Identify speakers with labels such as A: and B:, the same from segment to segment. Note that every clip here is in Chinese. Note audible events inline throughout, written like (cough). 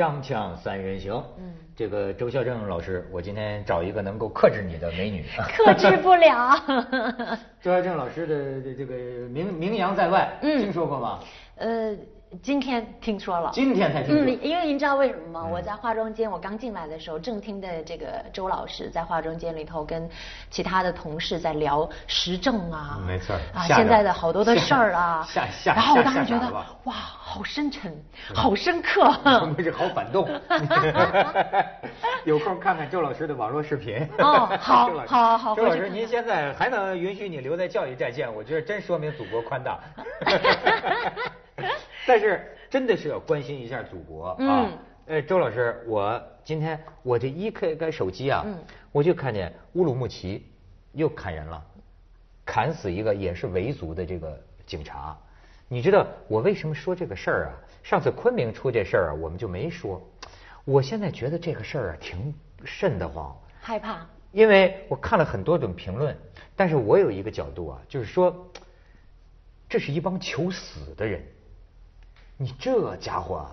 A: 锵锵三人行，嗯，这个周孝正老师，我今天找一个能够克制你的美女，
B: 克制不了。(laughs)
A: 周孝正老师的这个名名扬在外，听说过吗？呃。
B: 今天听说了，
A: 今天才听说。嗯，
B: 因为您知道为什么吗？我在化妆间，我刚进来的时候，正听的这个周老师在化妆间里头跟其他的同事在聊时政啊，
A: 没错
B: 啊，现在的好多的事儿啊，(laughs)
A: 下下
B: 然后我当时觉得哇，好深沉，好深刻，
A: 不是好反动。(laughs) 有空看看周老师的网络视频。
B: 哦，好，(laughs) 好，好。
A: 周老师，您现在还能允许你留在教育在线？我觉得真说明祖国宽大。但是真的是要关心一下祖国啊！呃，周老师，我今天我这一开开手机啊，我就看见乌鲁木齐又砍人了，砍死一个也是维族的这个警察。你知道我为什么说这个事儿啊？上次昆明出这事儿啊，我们就没说。我现在觉得这个事儿啊挺瘆得慌，
B: 害怕。
A: 因为我看了很多种评论，但是我有一个角度啊，就是说，这是一帮求死的人。你这家伙，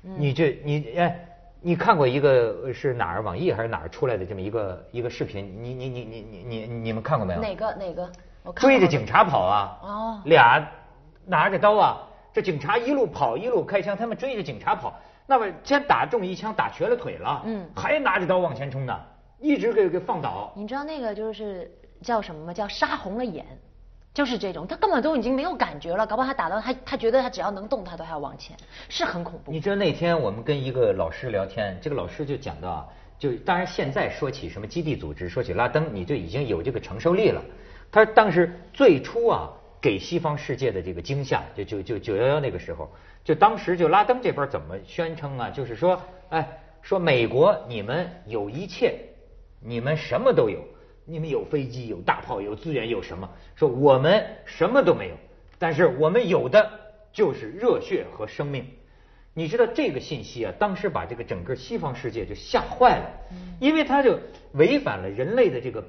A: 你这你哎，你看过一个是哪儿网易还是哪儿出来的这么一个一个视频？你你你你你你你们看过没有？
B: 哪个哪个？
A: 追着警察跑啊！哦，俩拿着刀啊，这警察一路跑一路开枪，他们追着警察跑，那么先打中一枪打瘸了腿了，嗯，还拿着刀往前冲呢，一直给给放倒。
B: 你知道那个就是叫什么吗？叫杀红了眼。就是这种，他根本都已经没有感觉了，搞不好他打到他，他觉得他只要能动，他都还要往前，是很恐怖。
A: 你知道那天我们跟一个老师聊天，这个老师就讲到，就当然现在说起什么基地组织，说起拉登，你就已经有这个承受力了。他当时最初啊，给西方世界的这个惊吓，就就就九幺幺那个时候，就当时就拉登这边怎么宣称啊？就是说，哎，说美国你们有一切，你们什么都有。你们有飞机、有大炮、有资源、有什么？说我们什么都没有，但是我们有的就是热血和生命。你知道这个信息啊，当时把这个整个西方世界就吓坏了，因为它就违反了人类的这个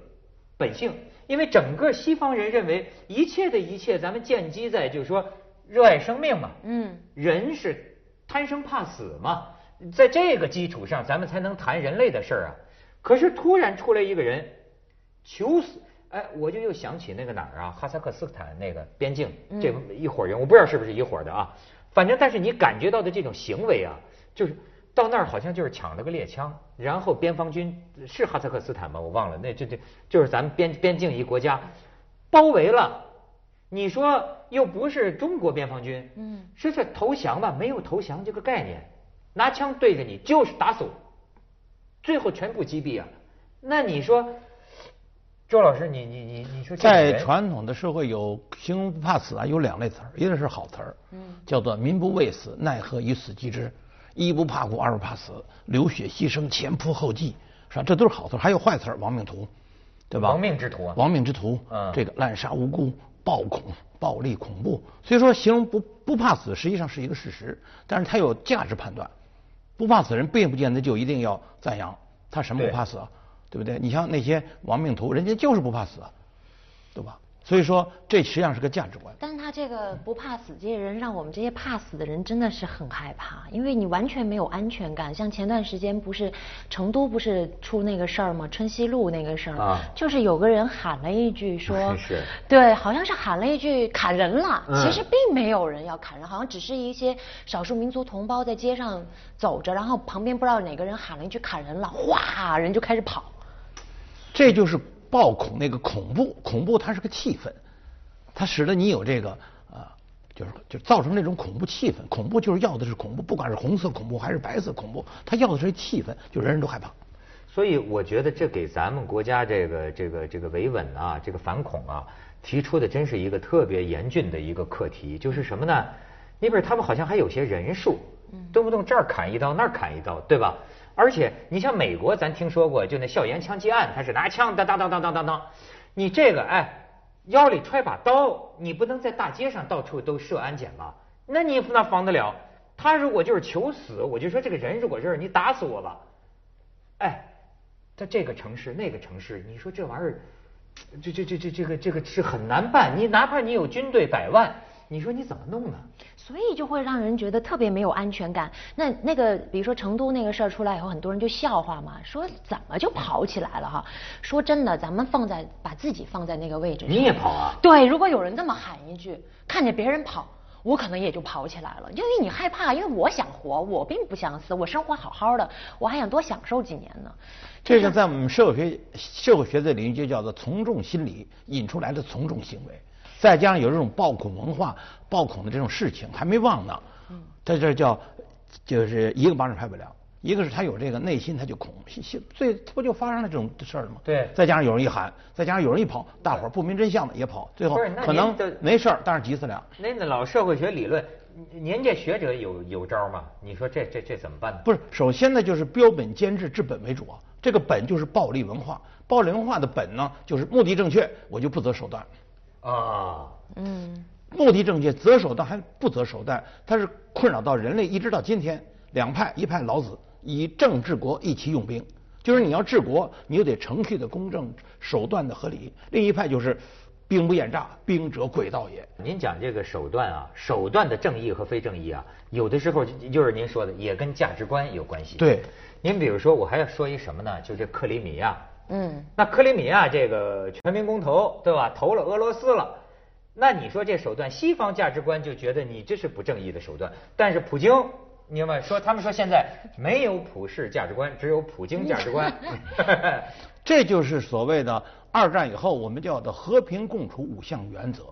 A: 本性。因为整个西方人认为一切的一切，咱们建基在就是说热爱生命嘛，嗯，人是贪生怕死嘛，在这个基础上，咱们才能谈人类的事儿啊。可是突然出来一个人。求死！哎，我就又想起那个哪儿啊，哈萨克斯坦那个边境，这一伙人，我不知道是不是一伙的啊。反正，但是你感觉到的这种行为啊，就是到那儿好像就是抢了个猎枪，然后边防军是哈萨克斯坦吗？我忘了，那这这就是咱们边边境一国家包围了。你说又不是中国边防军，嗯，说是投降吧？没有投降这个概念，拿枪对着你就是打死我，最后全部击毙啊！那你说？周老师，你你你你说，
C: 在传统的社会有形容不怕死啊，有两类词儿，一个是好词儿，嗯，叫做民不畏死，奈何以死击之，一不怕苦，二不怕死，流血牺牲，前仆后继，是吧？这都是好词儿。还有坏词儿，亡命徒，对吧？
A: 亡命之徒啊！
C: 亡命之徒，嗯，这个滥杀无辜，暴恐、暴力、恐怖。所以说，形容不不怕死，实际上是一个事实，但是它有价值判断。不怕死人，并不见得就一定要赞扬他什么不怕死啊。对不对？你像那些亡命徒，人家就是不怕死，对吧？所以说，这实际上是个价值观。
B: 但是他这个不怕死这些人，让我们这些怕死的人真的是很害怕，因为你完全没有安全感。像前段时间不是成都不是出那个事儿吗？春熙路那个事儿，就是有个人喊了一句说，(laughs) 对，好像是喊了一句砍人了，其实并没有人要砍人，好像只是一些少数民族同胞在街上走着，然后旁边不知道哪个人喊了一句砍人了，哗，人就开始跑。
C: 这就是暴恐那个恐怖，恐怖它是个气氛，它使得你有这个啊，就是就造成那种恐怖气氛。恐怖就是要的是恐怖，不管是红色恐怖还是白色恐怖，它要的是气氛，就人人都害怕。
A: 所以我觉得这给咱们国家这个这个这个维稳啊，这个反恐啊，提出的真是一个特别严峻的一个课题。就是什么呢？你比如他们好像还有些人数，动不动这儿砍一刀那儿砍一刀，对吧？而且你像美国，咱听说过，就那校园枪击案，他是拿枪当当当当当当当，你这个哎腰里揣把刀，你不能在大街上到处都设安检吧？那你哪防得了？他如果就是求死，我就说这个人如果是你打死我吧，哎，在这个城市那个城市，你说这玩意儿，这这这这这个这个是很难办。你哪怕你有军队百万，你说你怎么弄呢？
B: 所以就会让人觉得特别没有安全感。那那个，比如说成都那个事儿出来以后，很多人就笑话嘛，说怎么就跑起来了哈？说真的，咱们放在把自己放在那个位置，
A: 你也跑啊？
B: 对，如果有人这么喊一句，看见别人跑，我可能也就跑起来了，因为你害怕，因为我想活，我并不想死，我生活好好的，我还想多享受几年呢。
C: 这个在我们社会学社会学的领域就叫做从众心理引出来的从众行为。再加上有这种暴恐文化、暴恐的这种事情还没忘呢，在这叫就是一个巴掌拍不了，一个是他有这个内心他就恐，所以他不就发生了这种事儿了吗？
A: 对。
C: 再加上有人一喊，再加上有人一跑，大伙儿不明真相的也跑，最后可能没事儿，但是急死了。
A: 那那老社会学理论，您这学者有有招吗？你说这这这怎么办呢？
C: 不是，首先呢就是标本兼治，治本为主啊。这个本就是暴力文化，暴力文化的本呢就是目的正确，我就不择手段。啊，嗯，目的正确，择手段还不择手段，它是困扰到人类一直到今天。两派，一派老子以政治国，一起用兵，就是你要治国，你就得程序的公正，手段的合理。另一派就是兵不厌诈，兵者诡道也。
A: 您讲这个手段啊，手段的正义和非正义啊，有的时候就是您说的，也跟价值观有关系。
C: 对，
A: 您比如说，我还要说一什么呢？就这克里米亚。嗯，那克里米亚这个全民公投，对吧？投了俄罗斯了，那你说这手段，西方价值观就觉得你这是不正义的手段。但是普京，你明白说，他们说现在没有普世价值观，只有普京价值观。(laughs)
C: 这就是所谓的二战以后我们叫的和平共处五项原则。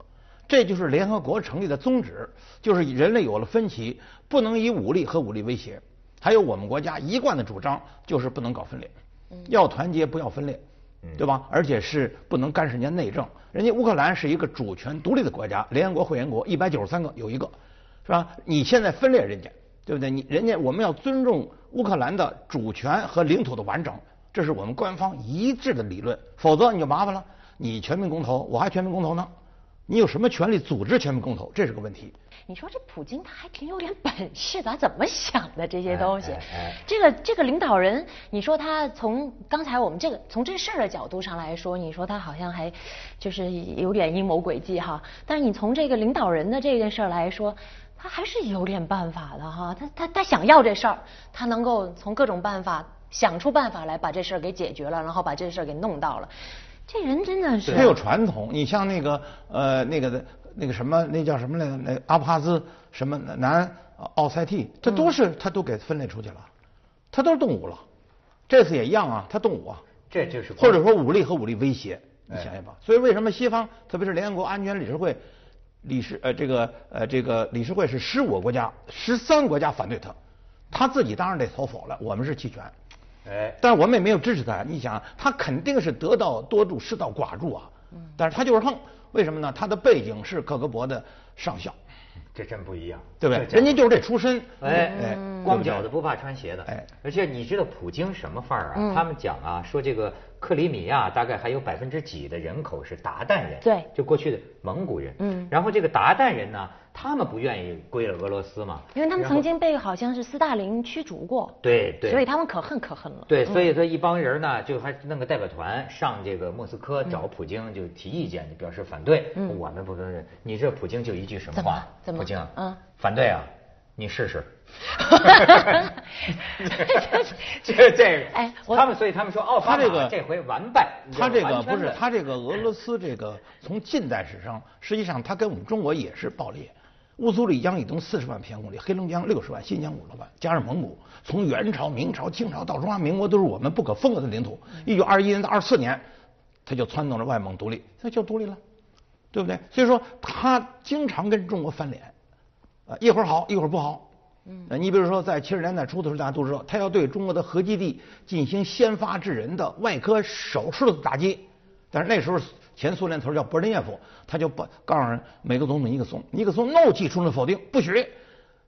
C: 这就是联合国成立的宗旨，就是人类有了分歧，不能以武力和武力威胁。还有我们国家一贯的主张，就是不能搞分裂。要团结，不要分裂，对吧？而且是不能干涉人家内政。人家乌克兰是一个主权独立的国家，联合国会员国一百九十三个有一个，是吧？你现在分裂人家，对不对？你人家我们要尊重乌克兰的主权和领土的完整，这是我们官方一致的理论。否则你就麻烦了，你全民公投，我还全民公投呢。你有什么权利组织全民公投？这是个问题。
B: 你说这普京他还挺有点本事的，怎么想的这些东西？这个这个领导人，你说他从刚才我们这个从这事儿的角度上来说，你说他好像还就是有点阴谋诡计哈。但是你从这个领导人的这件事儿来说，他还是有点办法的哈。他他他想要这事儿，他能够从各种办法想出办法来把这事儿给解决了，然后把这事儿给弄到了。这人真的是
C: 他有传统，你像那个呃那个的那个什么那叫什么来着？那阿布哈兹什么南奥塞梯，这都是他都给分类出去了，他都是动武了。这次也一样啊，他动武啊。
A: 这就是
C: 或者说武力和武力威胁，你想想吧。所以为什么西方，特别是联合国安全理事会理事呃这个呃这个理事会是十五个国家，十三个国家反对他，他自己当然得投否了。我们是弃权。哎，但是我们也没有支持他。你想，他肯定是得道多助，失道寡助啊。嗯。但是他就是横，为什么呢？他的背景是克格勃的上校，
A: 这真不一样，
C: 对不对？人家就是这出身。
A: 哎哎，光脚的不怕穿鞋的。哎，而且你知道普京什么范儿啊？他们讲啊，说这个克里米亚大概还有百分之几的人口是鞑靼人。
B: 对。
A: 就过去的蒙古人。嗯。然后这个鞑靼人呢？他们不愿意归了俄罗斯嘛？
B: 因为他们曾经被好像是斯大林驱逐过。
A: 对对。
B: 所以他们可恨可恨了。
A: 对，所以说一帮人呢，就还弄个代表团上这个莫斯科找普京，就提意见，就表示反对。嗯。我们不能，你这普京就一句什么话？
B: 怎么？
A: 普京，嗯，反对啊，你试试。(laughs) 这这，哎，他们所以他们说奥巴马这回完败。
C: 他这个不是他这个俄罗斯这个从近代史上，实际上他跟我们中国也是爆裂。乌苏里江以东四十万平方公里，黑龙江六十万，新疆五十万，加上蒙古，从元朝、明朝、清朝到中华民国，都是我们不可分割的领土。一九二一年到二四年，他就撺动了外蒙独立，那就独立了，对不对？所以说他经常跟中国翻脸，啊，一会儿好，一会儿不好。嗯，你比如说在七十年代初的时候，大家都知道，他要对中国的核基地进行先发制人的外科手术的打击，但是那时候。前苏联头叫勃列涅夫，他就把告诉美国总统尼克松，尼克松怒气冲冲否定，不许，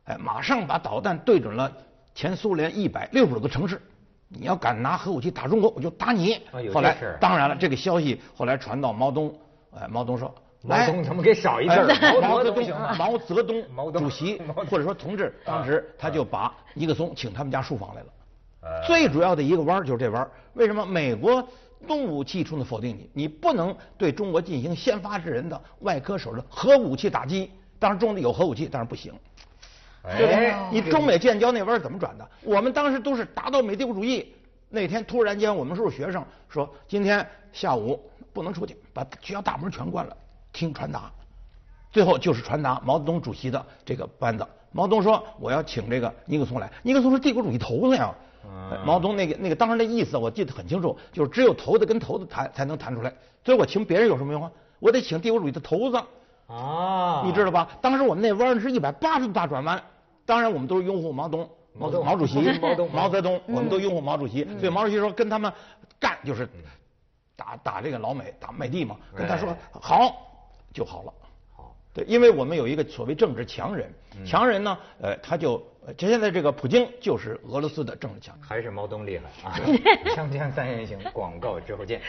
C: 哎，马上把导弹对准了前苏联一百六十多个城市，你要敢拿核武器打中国，我就打你。后来，当然了，这个消息后来传到毛泽东，哎，毛泽东说，
A: 毛泽东他们给少一字？
C: 毛泽东，毛泽东主席或者说同志，当时他就把尼克松请他们家书房来了。最主要的一个弯就是这弯为什么美国？动武器冲的否定你，你不能对中国进行先发制人的外科手术、核武器打击，当时中的有核武器，但是不行。对不对？你中美建交那弯怎么转的？我们当时都是打倒美帝国主义。那天突然间，我们是学生说，今天下午不能出去，把学校大门全关了，听传达。最后就是传达毛泽东主席的这个班子。毛泽东说我要请这个尼克松来，尼克松是帝国主义头子呀。毛泽东那个那个当时的意思我记得很清楚，就是只有头子跟头子谈才能谈出来。所以我请别人有什么用啊？我得请帝国主义的头子。啊，你知道吧？当时我们那弯是一百八十度大转弯，当然我们都是拥护毛泽东、毛毛主席、毛 (laughs) 泽毛泽东，我们都拥护毛主席。所以毛主席说跟他们干就是打打这个老美，打美帝嘛。跟他说好就好了。好，对，因为我们有一个所谓政治强人，强人呢，呃，他就就现在这个普京就是俄罗斯的政治强人。
A: 还是毛东厉害啊！(laughs) 锵锵三人行，广告之后见。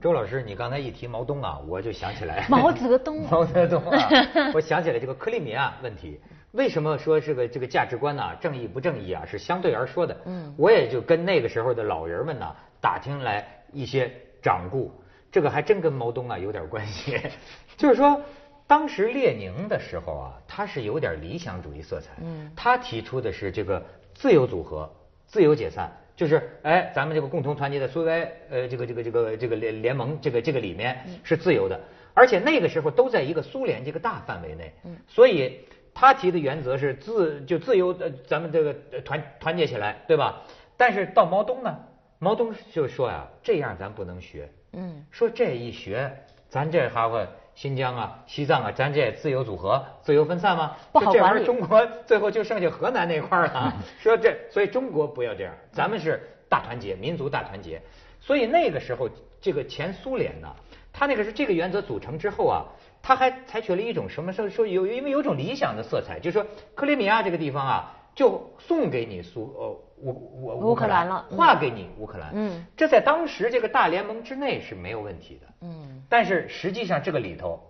A: 周老师，你刚才一提毛东啊，我就想起来 (laughs)
B: 毛泽东。(laughs)
A: 毛泽东啊，我想起来这个克里米亚问题。为什么说这个这个价值观呢？正义不正义啊，是相对而说的。嗯，我也就跟那个时候的老人们呢打听来一些掌故，这个还真跟毛东啊有点关系。(laughs) 就是说，当时列宁的时候啊，他是有点理想主义色彩。嗯，他提出的是这个自由组合、自由解散。就是哎，咱们这个共同团结的苏维埃呃这个这个这个这个联联盟这个这个里面是自由的，而且那个时候都在一个苏联这个大范围内，所以他提的原则是自就自由呃咱们这个团团结起来对吧？但是到毛泽东呢，毛泽东就说呀这样咱不能学，嗯，说这一学咱这哈伙。新疆啊，西藏啊，咱这自由组合、自由分散吗？
B: 不好
A: 管理。中国最后就剩下河南那块儿了。(laughs) 说这，所以中国不要这样，咱们是大团结，民族大团结。所以那个时候，这个前苏联呢，他那个是这个原则组成之后啊，他还采取了一种什么？说说有因为有种理想的色彩，就是说克里米亚这个地方啊，就送给你苏呃乌乌乌克兰了，划给你乌克兰。嗯，这在当时这个大联盟之内是没有问题的。嗯。但是实际上这个里头，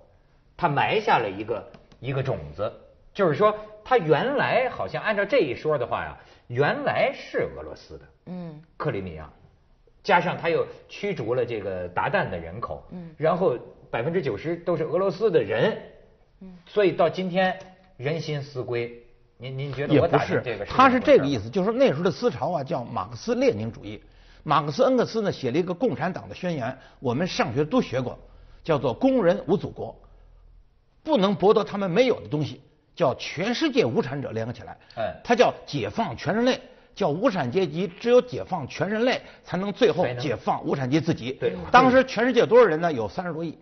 A: 他埋下了一个一个种子，就是说他原来好像按照这一说的话呀，原来是俄罗斯的，嗯，克里米亚，加上他又驱逐了这个鞑靼的人口，嗯，然后百分之九十都是俄罗斯的人，嗯，所以到今天人心思归，您您觉得我打这个？
C: 他是这个意思，就是说那时候的思潮啊叫马克思列宁主义，马克思恩格斯呢写了一个共产党的宣言，我们上学都学过。叫做工人无祖国，不能剥夺他们没有的东西，叫全世界无产者联合起来。哎，他叫解放全人类，叫无产阶级只有解放全人类，才能最后解放无产阶级自己。
A: 对，
C: 当时全世界多少人呢？有三十多亿，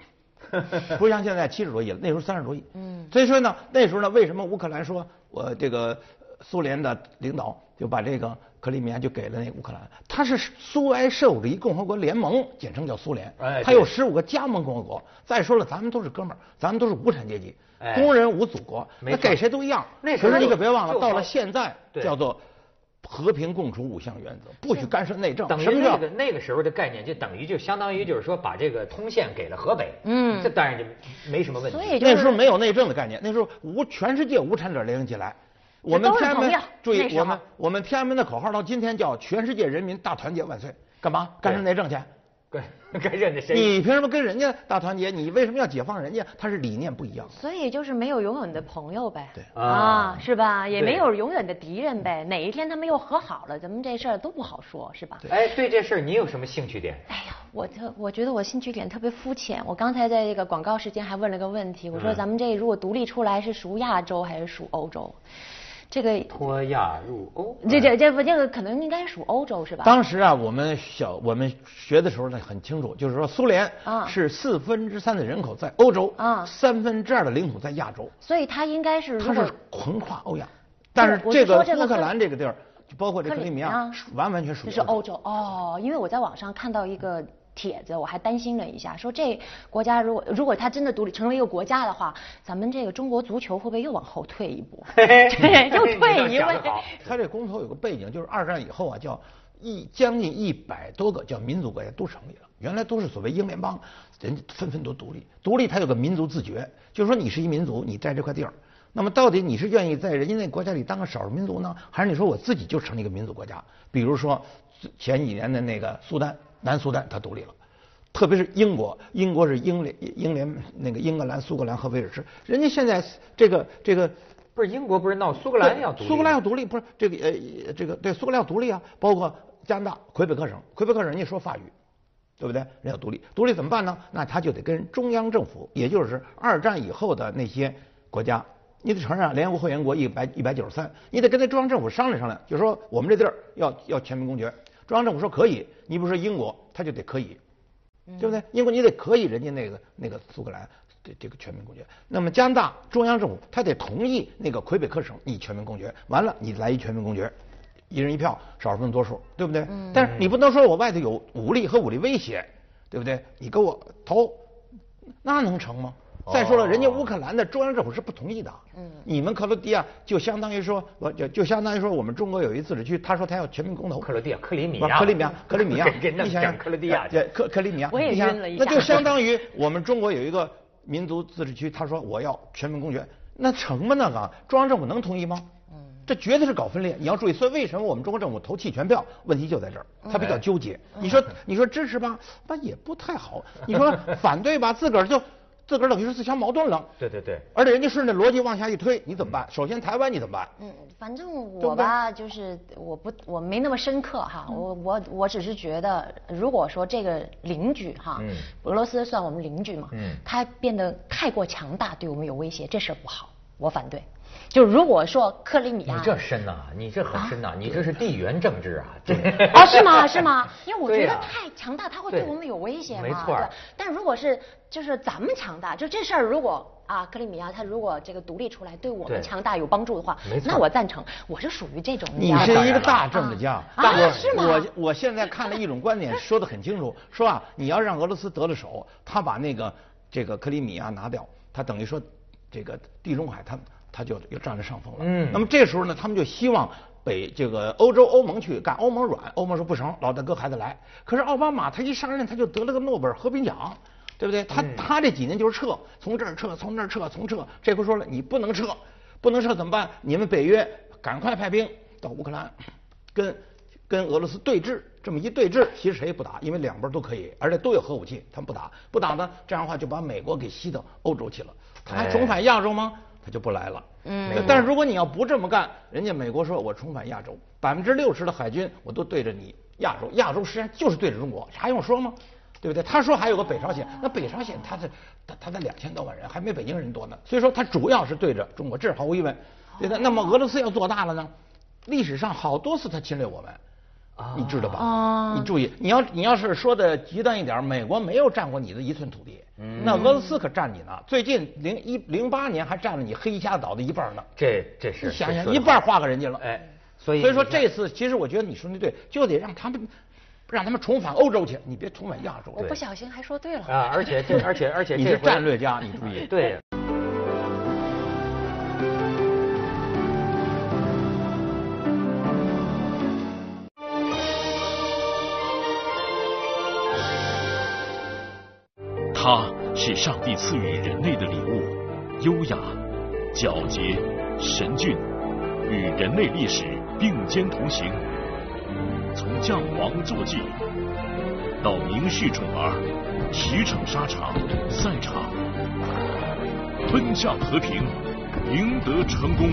C: (laughs) 不像现在七十多亿了。那时候三十多亿。嗯。所以说呢，那时候呢，为什么乌克兰说我这个苏联的领导就把这个？克里米亚就给了那乌克兰，它是苏维埃社会主义共和国联盟，简称叫苏联。哎，它有十五个加盟共和国。再说了，咱们都是哥们儿，咱们都是无产阶级，工人无祖国，那给谁都一样。
A: 那可
C: 是你可别忘了，到了现在叫做和平共处五项原则，不许干涉内政。
A: 等于那个那个时候的概念，就等于就相当于就是说把这个通县给了河北。嗯，这当然就没什么问题。
C: 那时候没有内政的概念，那时候无全世界无产者联合起来。我们天安门，注意，我们我们天安门的口号到今天叫“全世界人民大团结万岁”，干嘛？干涉内政去？
A: 对，跟人家谁？
C: 你凭什么跟人家大团结？你为什么要解放人家？他是理念不一样。
B: 所以就是没有永远的朋友呗。
C: 对
B: 啊，是吧？也没有永远的敌人呗。哪一天他们又和好了，咱们这事儿都不好说，是吧？
A: 哎，对这事儿你有什么兴趣点？
B: 哎呀，我特我觉得我兴趣点特别肤浅。我刚才在这个广告时间还问了个问题，我说咱们这如果独立出来是属亚洲还是属欧洲？这个
A: 脱亚入欧，
B: 这这这不这个可能应该属欧洲是吧？
C: 当时啊，我们小我们学的时候呢很清楚，就是说苏联啊。是四分之三的人口在欧洲啊，三分之二的领土在亚洲，
B: 所以它应该是
C: 它是横跨欧亚，但是这个乌克兰这个地儿，就包括这克里米亚，完完全属于
B: 是欧洲。哦，因为我在网上看到一个。帖子我还担心了一下，说这国家如果如果他真的独立成为一个国家的话，咱们这个中国足球会不会又往后退一步？(laughs) 对，又退一步。
C: 他这公投有个背景，就是二战以后啊，叫一将近一百多个叫民族国家都成立了，原来都是所谓英联邦，人家纷纷都独立。独立它有个民族自觉，就是说你是一民族，你在这块地儿，那么到底你是愿意在人家那国家里当个少数民族呢，还是你说我自己就成立一个民族国家？比如说前几年的那个苏丹。南苏丹它独立了，特别是英国，英国是英联英联那个英格兰、苏格兰和威尔士，人家现在这个这个
A: 不是英国不是闹苏格兰要独立，
C: 苏格兰要独立不是这个呃这个对苏格兰要独立啊，包括加拿大魁北克省，魁北克省人家说法语，对不对？人要独立，独立怎么办呢？那他就得跟中央政府，也就是二战以后的那些国家。你得承认联合国会员国一百一百九十三，你得跟那中央政府商量商量，就说我们这地儿要要全民公决，中央政府说可以，你比如说英国，他就得可以，对不对？英国你得可以，人家那个那个苏格兰这这个全民公决，那么加拿大中央政府他得同意那个魁北克省你全民公决，完了你来一全民公决，一人一票，少数分多数，对不对？但是你不能说我外头有武力和武力威胁，对不对？你给我投，那能成吗？再说了，人家乌克兰的中央政府是不同意的。嗯，你们克罗地亚就相当于说，我就就相当于说，我们中国有一自治区，他说他要全民公投。
A: 克罗地亚、克里米亚、
C: 克里米亚、克里米亚，(laughs)
A: 你想想，克罗地亚、
C: 克克里米亚，
B: 我也晕了一
C: 下。那就相当于我们中国有一个民族自治区，他说我要全民公决，那成吗？那个中央政府能同意吗？嗯，这绝对是搞分裂。你要注意，所以为什么我们中国政府投弃权票？问题就在这儿，他比较纠结。你说你说支持吧，那也不太好；你说反对吧，自个儿就。自个儿等于是自相矛盾了。
A: 对对对。
C: 而且人家顺着逻辑往下一推，你怎么办？首先台湾你怎么办？嗯，
B: 反正我吧，就是我不我没那么深刻哈，我我我只是觉得，如果说这个邻居哈，俄罗斯算我们邻居嘛，嗯，他变得太过强大，对我们有威胁，这事儿不好，我反对。就如果说克里米亚，
A: 你这深呐，你这很深呐，你这是地缘政治啊，(laughs)
B: 对。啊，是吗？是吗？因为我觉得太强大，它会对我们有威胁嘛。
A: 没错。
B: 但如果是就是咱们强大，就这事儿，如果啊克里米亚它如果这个独立出来，对我们强大有帮助的话，那我赞成。我是属于这种。
C: 你是一个大政治家，
B: 啊是吗？
C: 我我现在看了一种观点，(laughs) 说的很清楚，说啊，你要让俄罗斯得了手，他把那个这个克里米亚拿掉，他等于说这个地中海他。他就又占了上风了。嗯，那么这时候呢，他们就希望北这个欧洲欧盟去干，欧盟软，欧盟说不成，老大哥还得来。可是奥巴马他一上任，他就得了个诺贝尔和平奖，对不对？他他这几年就是撤，从这儿撤，从那儿撤，从撤。这回说了，你不能撤，不能撤怎么办？你们北约赶快派兵到乌克兰，跟跟俄罗斯对峙。这么一对峙，其实谁也不打，因为两边都可以，而且都有核武器，他们不打，不打呢，这样的话就把美国给吸到欧洲去了。他还重返亚洲吗？就不来了。嗯，但是如果你要不这么干，人家美国说我重返亚洲，百分之六十的海军我都对着你亚洲，亚洲实际上就是对着中国，还用说吗？对不对？他说还有个北朝鲜，那北朝鲜他的他他才两千多万人还没北京人多呢，所以说他主要是对着中国，这是毫无疑问。对的，那么俄罗斯要做大了呢？历史上好多次他侵略我们。你知道吧？你注意，你要你要是说的极端一点，美国没有占过你的一寸土地，那俄罗斯可占你呢。最近零一零八年还占了你黑瞎岛的一半呢。
A: 这这是你
C: 想想一半划给人家了。哎，
A: 所以
C: 所以说这次其实我觉得你说的对，就得让他们让他们重返欧洲去，你别重返亚洲。
B: 我不小心还说对了
A: 啊！而且这而且而且
C: 你是战略家，你注意
A: 对。
D: 它是上帝赐予人类的礼物，优雅、皎洁、神俊，与人类历史并肩同行。从将王坐骑到明婿宠儿，驰骋沙场、赛场，奔向和平，赢得成功，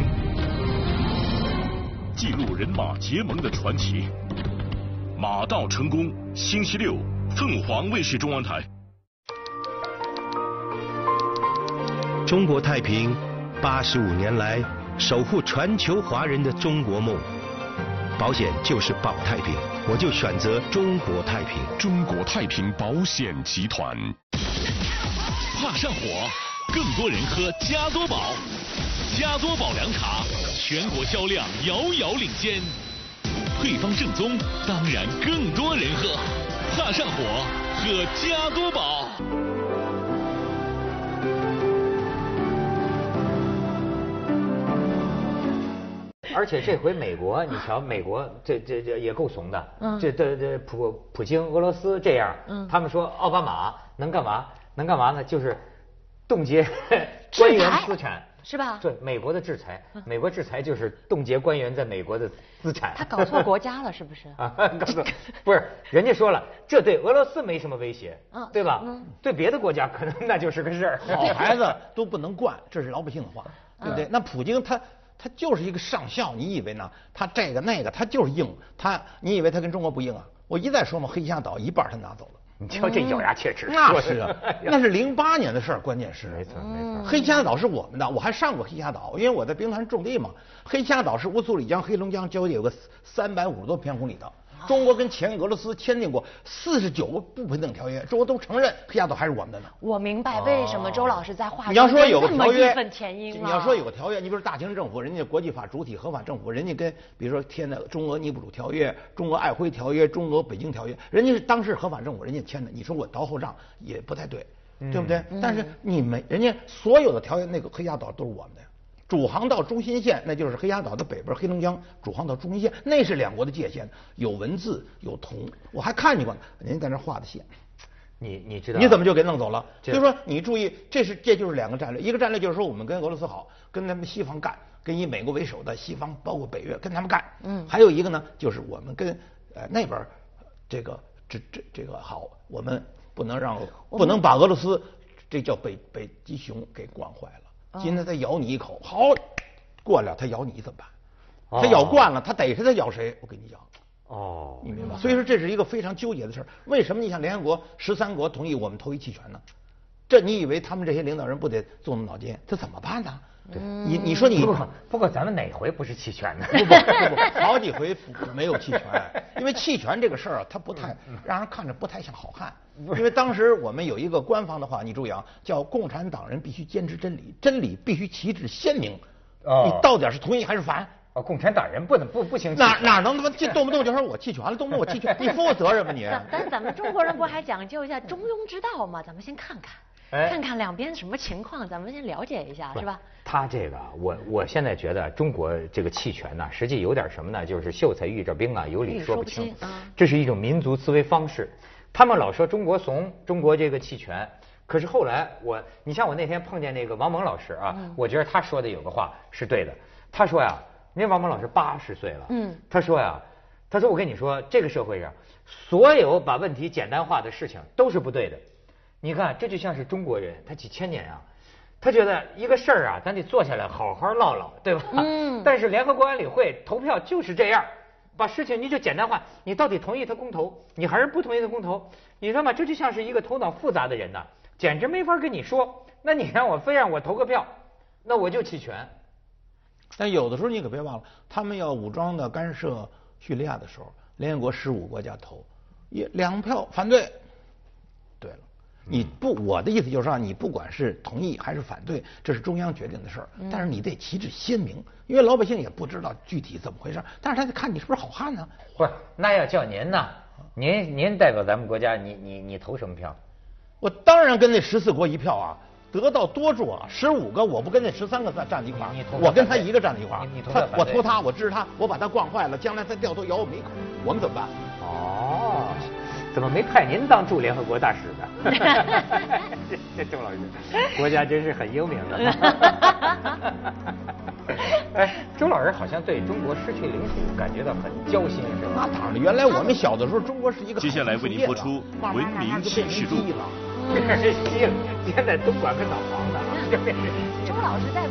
D: 记录人马结盟的传奇。马到成功，星期六，凤凰卫视中文台。
E: 中国太平，八十五年来守护全球华人的中国梦。保险就是保太平，我就选择中国太平。
D: 中国太平保险集团。怕上火，更多人喝加多宝。加多宝凉茶，全国销量遥遥领先。配方正宗，当然更多人喝。怕上火，喝加多宝。
A: 而且这回美国，你瞧，美国这这这也够怂的。嗯。这这这普普京俄罗斯这样，嗯，他们说奥巴马能干嘛？能干嘛呢？就是冻结官员资产，
B: 是吧？
A: 对，美国的制裁，美国制裁就是冻结官员在美国的资产。
B: 他搞错国家了，是不是？啊，
A: 搞错，不是，人家说了，这对俄罗斯没什么威胁，对吧？嗯对别的国家可能 (laughs) 那就是个事儿。
C: 好孩子都不能惯，这是老百姓的话，对不对？那普京他他就是一个上校，你以为呢？他这个那个他就是硬，他你以为他跟中国不硬啊？我一再说嘛，黑瞎岛一半他拿走了。
A: 你瞧这咬牙切齿，
C: 那是啊，(laughs) 那是零八年的事儿，关键是
A: 没错没错。
C: 黑瞎岛是我们的，我还上过黑瞎岛，因为我在兵团种地嘛。黑瞎岛是乌苏里江、黑龙江交界有个三百五十多平方公里的。中国跟前俄罗斯签订过四十九个不平等条约，中国都承认黑亚岛还是我们的呢。
B: 我明白为什么周老师在话
C: 你要说有个条约，
B: 你
C: 要说有个条约，你比如大清政府，人家国际法主体合法政府，人家跟比如说签的中俄尼布楚条约、中俄爱辉条约、中俄北京条约，人家是当时合法政府，人家签的。你说我倒后账也不太对，对不对？但是你们人家所有的条约，那个黑亚岛都是我们的。主航道中心线，那就是黑鸭岛的北边，黑龙江主航道中心线，那是两国的界限，有文字有铜，我还看见过呢。您在那画的线，
A: 你你知道？
C: 你怎么就给弄走了？就是说，你注意，这是这就是两个战略，一个战略就是说我们跟俄罗斯好，跟他们西方干，跟以美国为首的西方，包括北约，跟他们干。嗯。还有一个呢，就是我们跟呃那边这个这这这个好，我们不能让不能把俄罗斯这叫北北极熊给惯坏了。今天他咬你一口，好，过了他咬你怎么办？他咬惯了，他逮谁他咬谁。我跟你讲，哦，你明白？所以说这是一个非常纠结的事儿。为什么你想联合国十三国同意我们投一弃权呢？这你以为他们这些领导人不得动动脑筋？这怎么办呢？你你说你
A: 不不过咱们哪回不是弃权呢？
C: 不不不，好几回没有弃权，(laughs) 因为弃权这个事儿啊，它不太让人看着不太像好汉。因为当时我们有一个官方的话，你注意啊，叫共产党人必须坚持真理，真理必须旗帜鲜明。你到底是同意还是反？
A: 啊，共产党人不能不不行。
C: 哪哪能他妈动不动就说我弃权了，动不动我弃权，(laughs) 你负责任吗你？
B: 但咱们中国人不还讲究一下中庸之道吗？咱们先看看。看看两边什么情况，咱们先了解一下，是吧？
A: 他这个，我我现在觉得中国这个弃权呢，实际有点什么呢？就是秀才遇着兵啊，有理说不清。这是一种民族思维方式。他们老说中国怂，中国这个弃权。可是后来我，你像我那天碰见那个王蒙老师啊，我觉得他说的有个话是对的。他说呀，那王蒙老师八十岁了，嗯，他说呀，他说我跟你说，这个社会上所有把问题简单化的事情都是不对的。你看，这就像是中国人，他几千年啊，他觉得一个事儿啊，咱得坐下来好好唠唠，对吧？嗯。(laughs) 但是联合国安理会投票就是这样，把事情你就简单化，你到底同意他公投，你还是不同意他公投？你知道吗？这就像是一个头脑复杂的人呐，简直没法跟你说。那你让我非让我投个票，那我就弃权。
C: 但有的时候你可别忘了，他们要武装的干涉叙利亚的时候，联合国十五国家投，也两票反对。你不，我的意思就是说，你不管是同意还是反对，这是中央决定的事儿。但是你得旗帜鲜明，因为老百姓也不知道具体怎么回事。但是他得看你是不是好汉呢？
A: 不是，那要叫您呢？您您代表咱们国家，你你你投什么票？
C: 我当然跟那十四国一票啊，得到多数啊，十五个我不跟那十三个站站在一块儿，我跟他一个站在一块儿。他我投他，我支持他，我把他惯坏了，将来他掉头咬我们一口，我们怎么办？哦。
A: 怎么没派您当驻联合国大使呢？这 (laughs) 这周老师，国家真是很英明的。(laughs) 哎，周老师好像对中国失去领土感觉到很焦心，是吧？
C: 那当然，原来我们小的时候，中国是一个
D: 接下来为您播出《文明启示录》。(laughs)
A: 现在东莞跟导航的啊，
B: 周老师在。